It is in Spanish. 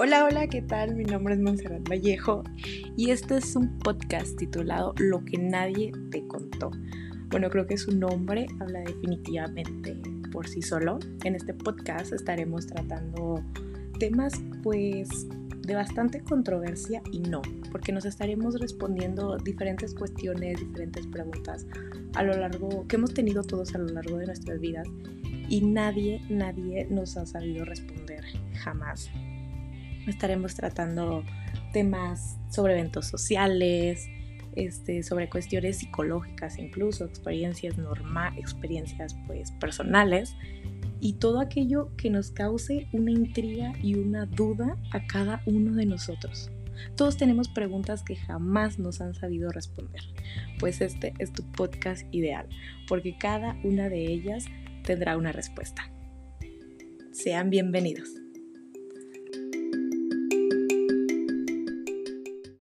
Hola, hola, ¿qué tal? Mi nombre es Monserrat Vallejo y este es un podcast titulado Lo que nadie te contó. Bueno, creo que su nombre habla definitivamente por sí solo. En este podcast estaremos tratando temas pues de bastante controversia y no, porque nos estaremos respondiendo diferentes cuestiones, diferentes preguntas a lo largo que hemos tenido todos a lo largo de nuestras vidas y nadie, nadie nos ha sabido responder jamás estaremos tratando temas sobre eventos sociales, este, sobre cuestiones psicológicas incluso, experiencias normales, experiencias pues personales y todo aquello que nos cause una intriga y una duda a cada uno de nosotros. Todos tenemos preguntas que jamás nos han sabido responder, pues este es tu podcast ideal, porque cada una de ellas tendrá una respuesta. Sean bienvenidos.